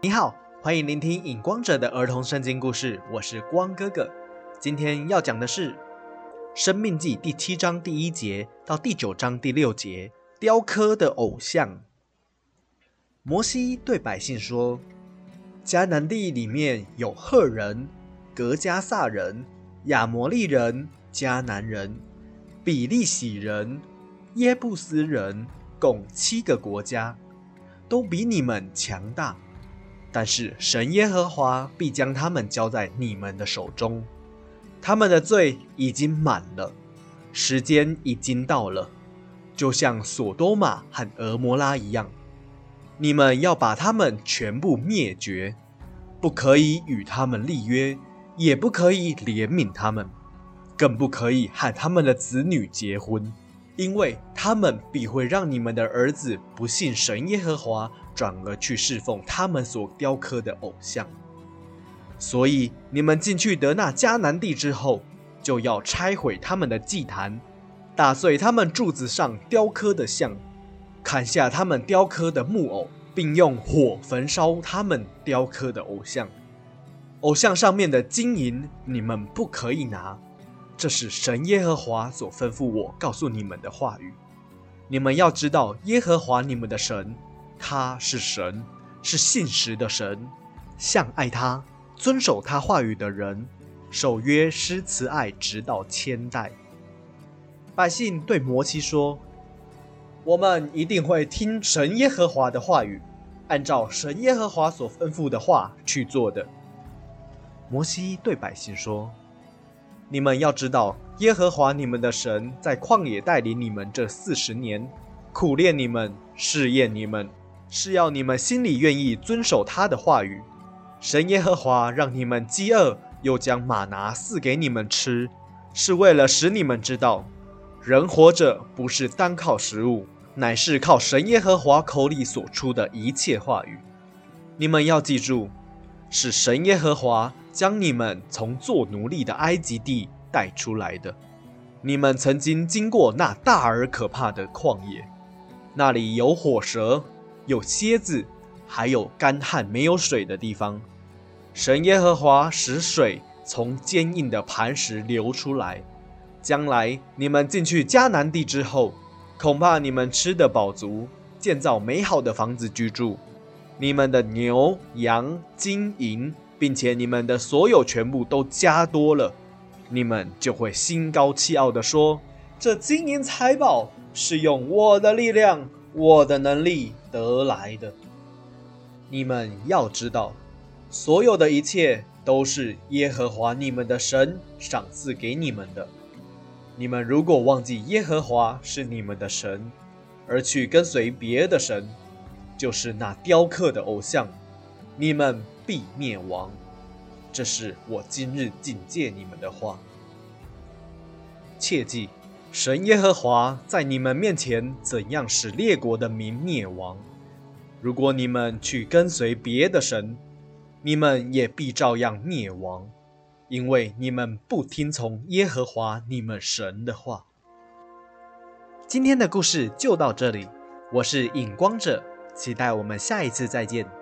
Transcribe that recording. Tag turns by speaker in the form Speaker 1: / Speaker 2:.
Speaker 1: 你好，欢迎聆听影光者的儿童圣经故事，我是光哥哥。今天要讲的是《生命记》第七章第一节到第九章第六节，雕刻的偶像。摩西对百姓说：“迦南地里面有赫人、格加萨人、亚摩利人、迦南人、比利洗人、耶布斯人，共七个国家，都比你们强大。但是神耶和华必将他们交在你们的手中。他们的罪已经满了，时间已经到了，就像索多玛和俄摩拉一样。”你们要把他们全部灭绝，不可以与他们立约，也不可以怜悯他们，更不可以和他们的子女结婚，因为他们必会让你们的儿子不信神耶和华，转而去侍奉他们所雕刻的偶像。所以你们进去得那迦南地之后，就要拆毁他们的祭坛，打碎他们柱子上雕刻的像。砍下他们雕刻的木偶，并用火焚烧他们雕刻的偶像。偶像上面的金银，你们不可以拿。这是神耶和华所吩咐我告诉你们的话语。你们要知道，耶和华你们的神，他是神，是信实的神，像爱他、遵守他话语的人，守约施慈爱，直到千代。百姓对摩西说。我们一定会听神耶和华的话语，按照神耶和华所吩咐的话去做的。摩西对百姓说：“你们要知道，耶和华你们的神在旷野带领你们这四十年，苦练你们，试验你们，是要你们心里愿意遵守他的话语。神耶和华让你们饥饿，又将马拿赐给你们吃，是为了使你们知道，人活着不是单靠食物。”乃是靠神耶和华口里所出的一切话语。你们要记住，是神耶和华将你们从做奴隶的埃及地带出来的。你们曾经经过那大而可怕的旷野，那里有火蛇，有蝎子，还有干旱没有水的地方。神耶和华使水从坚硬的磐石流出来。将来你们进去迦南地之后。恐怕你们吃得饱足，建造美好的房子居住，你们的牛羊金银，并且你们的所有全部都加多了，你们就会心高气傲地说：“这金银财宝是用我的力量、我的能力得来的。”你们要知道，所有的一切都是耶和华你们的神赏赐给你们的。你们如果忘记耶和华是你们的神，而去跟随别的神，就是那雕刻的偶像，你们必灭亡。这是我今日警戒你们的话。切记，神耶和华在你们面前怎样使列国的民灭亡，如果你们去跟随别的神，你们也必照样灭亡。因为你们不听从耶和华你们神的话。今天的故事就到这里，我是影光者，期待我们下一次再见。